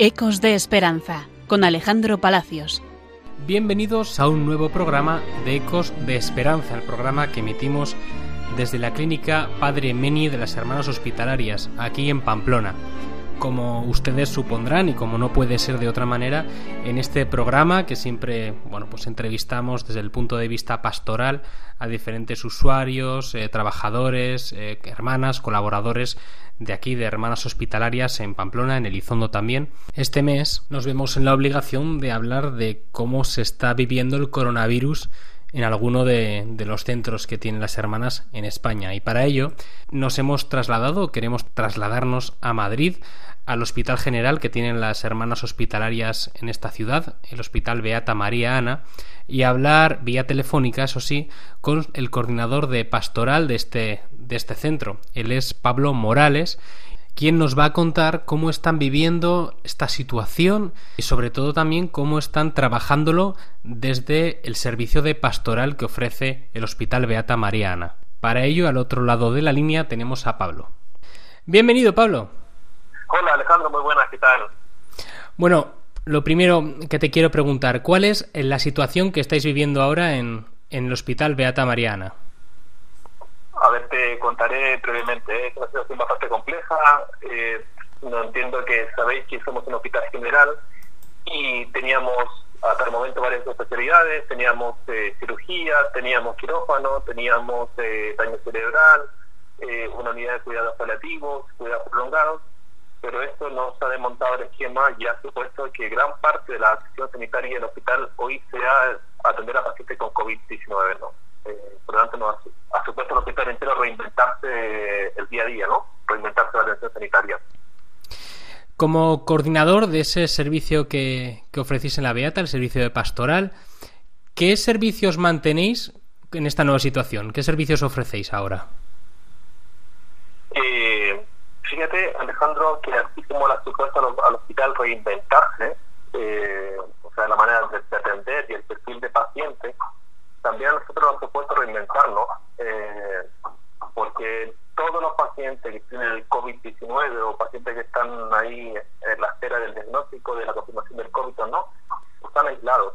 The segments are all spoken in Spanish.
Ecos de Esperanza, con Alejandro Palacios. Bienvenidos a un nuevo programa de Ecos de Esperanza, el programa que emitimos desde la clínica Padre Meni de las Hermanas Hospitalarias, aquí en Pamplona. Como ustedes supondrán y como no puede ser de otra manera, en este programa que siempre, bueno, pues entrevistamos desde el punto de vista pastoral a diferentes usuarios, eh, trabajadores, eh, hermanas, colaboradores de aquí de Hermanas Hospitalarias en Pamplona, en Elizondo también. Este mes nos vemos en la obligación de hablar de cómo se está viviendo el coronavirus en alguno de, de, los centros que tienen las hermanas en España. Y para ello nos hemos trasladado, queremos trasladarnos a Madrid, al Hospital General que tienen las hermanas hospitalarias en esta ciudad, el Hospital Beata María Ana, y hablar vía telefónica, eso sí, con el coordinador de pastoral de este, de este centro. Él es Pablo Morales, quien nos va a contar cómo están viviendo esta situación y sobre todo también cómo están trabajándolo desde el servicio de pastoral que ofrece el Hospital Beata María Ana. Para ello, al otro lado de la línea tenemos a Pablo. Bienvenido, Pablo. Hola Alejandro, muy buenas, ¿qué tal? Bueno, lo primero que te quiero preguntar, ¿cuál es la situación que estáis viviendo ahora en, en el Hospital Beata Mariana? Te contaré brevemente. Es una situación bastante compleja. Eh, no entiendo que sabéis que somos un hospital general y teníamos hasta el momento varias especialidades. Teníamos eh, cirugía, teníamos quirófano, teníamos eh, daño cerebral, eh, una unidad de cuidados paliativos, cuidados prolongados pero esto no se ha desmontado el esquema y ha supuesto que gran parte de la acción sanitaria del hospital hoy sea atender a pacientes con COVID-19, ¿no? Eh, por lo tanto, no ha, supuesto el hospital entero reinventarse el día a día, ¿no? Reinventarse la atención sanitaria. Como coordinador de ese servicio que, que ofrecéis en la Beata, el servicio de pastoral, ¿qué servicios mantenéis en esta nueva situación? ¿Qué servicios ofrecéis ahora? Eh, Fíjate, Alejandro, que así como la supuesta al hospital reinventarse, eh, o sea, la manera de, atender y el perfil de paciente, también nosotros nos supuesto reinventarnos, eh, porque todos los pacientes que tienen el COVID-19 o pacientes que están ahí en la espera del diagnóstico, de la confirmación del COVID o no, están aislados.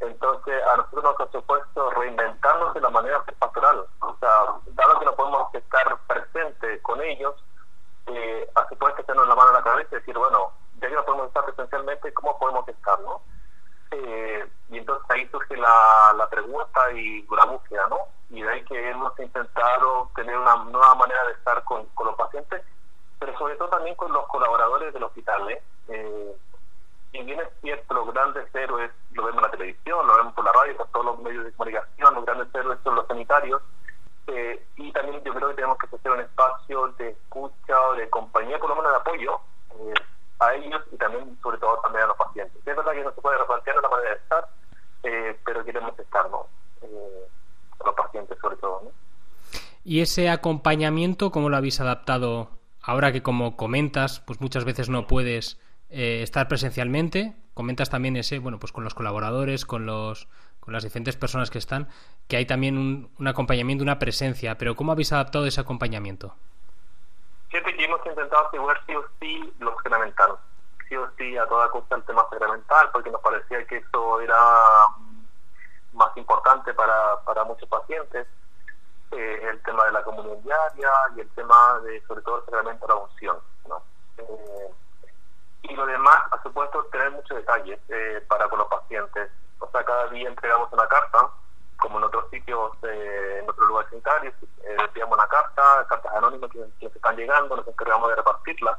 Entonces, a nosotros nos ha supuesto reinventarnos de la manera pastoral. O sea, dado que no podemos estar presentes con ellos, eh, así puedes tenernos la mano en la cabeza y decir, bueno, ya que no podemos estar presencialmente, ¿cómo podemos estar, no? Eh, y entonces ahí surge la, la pregunta y la búsqueda, ¿no? Y de ahí que hemos intentado tener una nueva manera de estar con, con los pacientes, pero sobre todo también con los colaboradores del hospital, ¿eh? eh y bien es cierto, los grandes héroes lo vemos en la televisión, lo vemos por la radio, por todos los medios de comunicación, los grandes héroes son los sanitarios, eh, y también yo creo que tenemos que hacer un espacio de escucha o de compañía, por lo menos de apoyo eh, a ellos y también, sobre todo, también a los pacientes. Es verdad que no se puede replantear la manera de estar, eh, pero queremos estar, ¿no? a los pacientes, sobre todo, ¿no? ¿Y ese acompañamiento, cómo lo habéis adaptado ahora que, como comentas, pues muchas veces no puedes estar presencialmente? Comentas también ese, bueno, pues con los colaboradores, con los con las diferentes personas que están, que hay también un, acompañamiento, una presencia, pero ¿cómo habéis adaptado ese acompañamiento? Hemos intentado asegurar sí o sí lo sacramental, sí o sí a toda costa el tema sacramental, porque nos parecía que eso era más importante para, para muchos pacientes, eh, el tema de la comunión diaria y el tema de, sobre todo, el sacramento de la unción, ¿no? Eh, y lo demás, a supuesto, tener muchos detalles eh, para con los pacientes, o sea, cada día entregamos una carta, como en otros sitios, eh, en otros lugares sanitarios, eh, enviamos una carta, cartas anónimas que, que, están llegando, nos encargamos de repartirlas,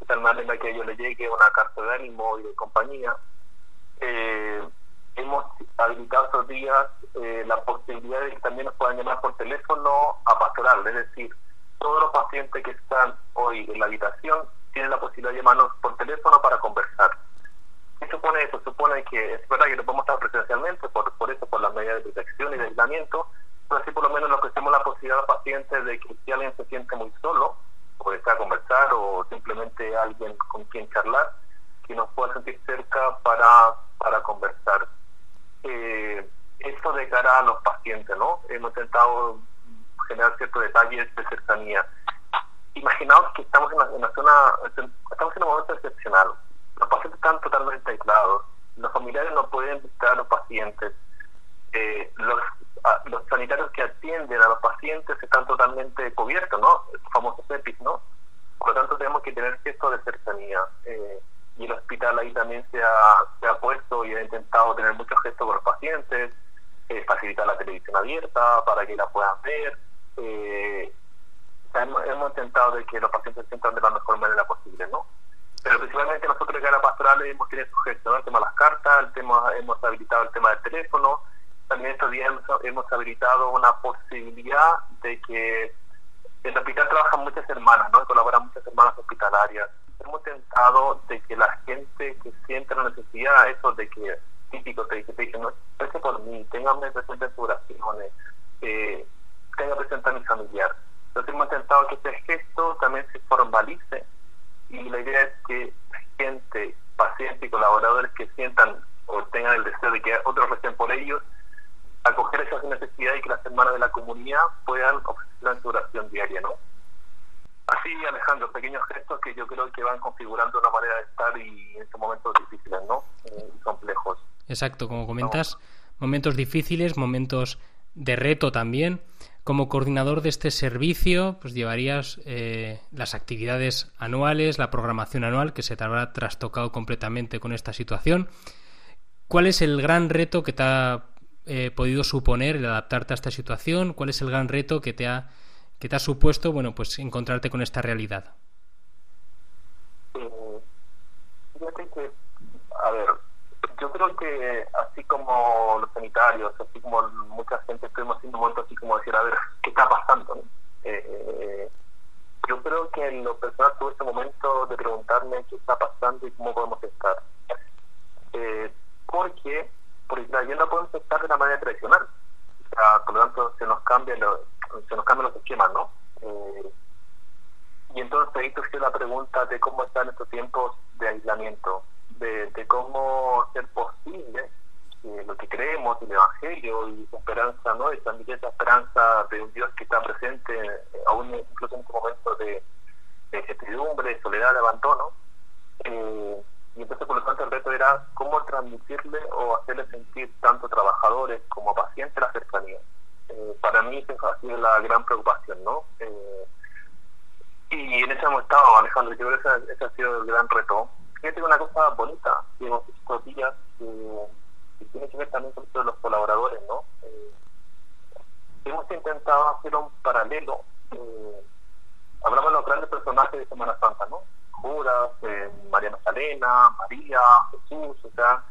de tal manera que a ellos les llegue una carta de ánimo y de compañía. Eh, hemos habilitado estos días eh, la posibilidad de que también nos puedan llamar por teléfono a pastoral, es decir, todos los pacientes que están hoy en la habitación tienen la posibilidad de llamarnos por teléfono para conversar ¿Qué supone eso? Supone que es verdad que no podemos estar presencialmente, por, por eso, por las medidas de protección y de aislamiento, pero así por lo menos le ofrecemos la posibilidad al paciente de que si alguien se siente muy solo, o está a conversar, o simplemente alguien con quien charlar, que nos pueda sentir cerca para, para conversar. De cara a los pacientes, ¿no? Hemos intentado generar ciertos detalles de cercanía. Imaginaos que estamos en una, zona, estamos en un momento excepcional los pacientes están totalmente aislados, los familiares no pueden visitar a los pacientes, eh, los, los sanitarios que atienden a los pacientes están totalmente cubiertos, ¿no? El famoso CEPIS, ¿no? Por lo tanto, tenemos que tener gesto de cercanía. Eh, y el hospital ahí también se ha, se ha puesto y ha intentado tener muchos gestos con los pacientes, eh, facilitar la televisión abierta para que la puedan ver. Eh, hemos, intentado de que los pacientes se sientan de la mejor manera posible, ¿no? Pero principalmente nosotros en la pastoral hemos tenido su gesto, El tema de las cartas, el tema, hemos habilitado el tema del teléfono, también estos días hemos, habilitado una posibilidad de que en el hospital trabajan muchas hermanas, ¿no? Colaboran muchas hermanas hospitalarias. Hemos intentado de que la gente que siente la necesidad, eso de que típico te te dice, no, por mí, téngame presente en sus oraciones, eh, tenga presente a mi familiar. Entonces hemos intentado que este gesto también se formalice y la idea es que gente, pacientes y colaboradores que sientan o tengan el deseo de que otros recen por ellos, acoger esas necesidades y que las hermanas de la comunidad puedan ofrecer su oración diaria, ¿no? Así, Alejandro, pequeños gestos que yo creo que van configurando una manera de estar y en estos momentos difíciles, ¿no? Eh, y complejos. Exacto, como comentas, momentos difíciles, momentos de reto también. Como coordinador de este servicio, pues llevarías eh, las actividades anuales, la programación anual, que se te habrá trastocado completamente con esta situación. ¿Cuál es el gran reto que te ha eh, podido suponer el adaptarte a esta situación? ¿Cuál es el gran reto que te ha, que te ha supuesto bueno, pues encontrarte con esta realidad? Eh, que, a ver, yo creo que así como los sanitarios, así como mucha gente estuvimos haciendo un momento así como decir, a ver, ¿qué está pasando? Eh, yo creo que en lo personal tuve este momento de preguntarme qué está pasando y cómo podemos estar. Eh, porque porque ya no podemos estar de la manera tradicional. O sea, por lo tanto, se nos cambian los, se nos cambian los esquemas, ¿no? Eh, y entonces ahí surgió la pregunta de cómo están estos tiempos de aislamiento, de, de cómo ser posible eh, lo que creemos, el Evangelio y esperanza, ¿no? Y también esa esperanza de un Dios que está presente eh, aún incluso en este momento de, de incertidumbre, soledad, de abandono. Eh, y entonces, por lo tanto, el reto era cómo transmitirle o hacerle sentir tanto trabajadores como pacientes la cercanía. Eh, para mí esa ha sido la gran preocupación, ¿no? Y en eso hemos estado, Alejandro, yo creo que ese, ha sido el gran reto. Fíjate una cosa bonita que hemos visto días que, tiene que ver también con los colaboradores, ¿no? Eh, hemos intentado hacer un paralelo. hablamos de los grandes personajes de Semana Santa, ¿no? Judas, eh, María Magdalena, María, Jesús, o sea,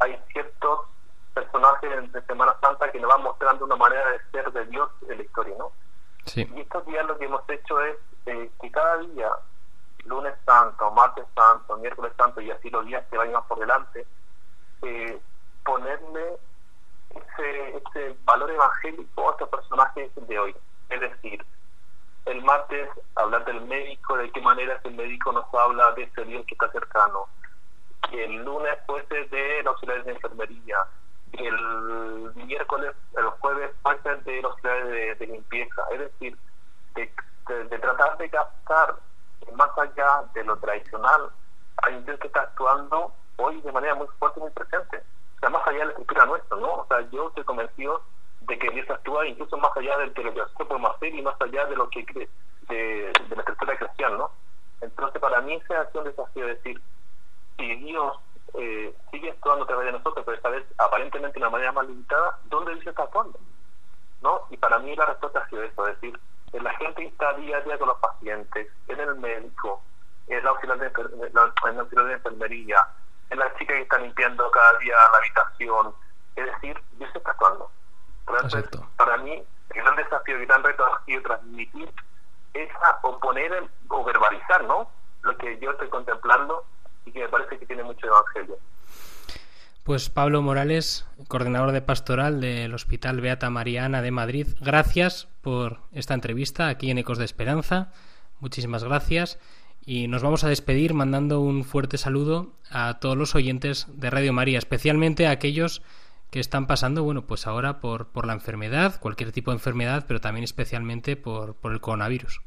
hay ciertos personajes de Semana Santa que nos van mostrando una manera de ser de Dios en la historia, ¿no? Y estos días lo que hemos hecho es eh, que cada día, lunes santo, martes santo, miércoles santo y así los días que vayan por delante, eh, ponerle ese, ese valor evangélico a estos personajes de hoy. Es decir, el martes hablar del médico, de qué manera el médico nos habla de ese Dios que está cercano. El lunes fuese de los auxiliares de enfermería. El miércoles, el jueves fuese de los auxiliares de, limpieza. Es decir, de, tratar de captar más allá de lo tradicional hay un Dios que está actuando hoy de manera muy fuerte y muy presente. O sea, más allá de la estructura nuestra, ¿no? O sea, yo estoy convencido de que Dios actúa incluso más allá de lo que nosotros podemos hacer y más allá de lo que de, de la estructura cristiana, ¿no? Entonces, para mí ha sido un desafío decir, si Dios eh, sigue actuando a través de nosotros, pero esta vez aparentemente de una manera más limitada, ¿dónde Dios está actuando? ¿No? Y para mí la respuesta ha sido eso, es decir, la gente que está día a día con los pacientes, en el médico, en la auxiliar de, en la auxiliar de enfermería, en las chicas que están limpiando cada día la habitación, es decir, Dios está actuando para mí, el gran desafío el gran reto ha sido transmitir esa, o poner o verbalizar, ¿no? Lo que yo estoy contemplando y que me parece que tiene mucho evangelio. Pues Pablo Morales, coordinador de pastoral del Hospital Beata Mariana de Madrid, gracias por esta entrevista aquí en Ecos de Esperanza. Muchísimas gracias. Y nos vamos a despedir mandando un fuerte saludo a todos los oyentes de Radio María, especialmente a aquellos que están pasando, bueno, pues ahora por, por la enfermedad, cualquier tipo de enfermedad, pero también especialmente por, por el coronavirus.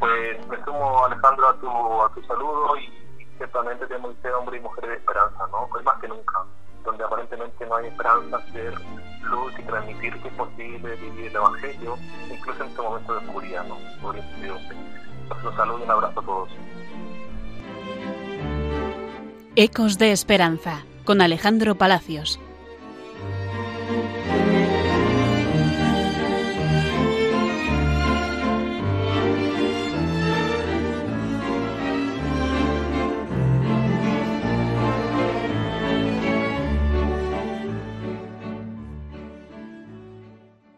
Pues me sumo, Alejandro, a tu, a tu saludo y ciertamente tenemos que ser hombres y mujeres de esperanza, ¿no? Hoy más que nunca, donde aparentemente no hay esperanza, ser luz y transmitir que es posible vivir el Evangelio, incluso en este momento de oscuridad, ¿no? Por Un saludo y un abrazo a todos. Ecos de Esperanza, con Alejandro Palacios.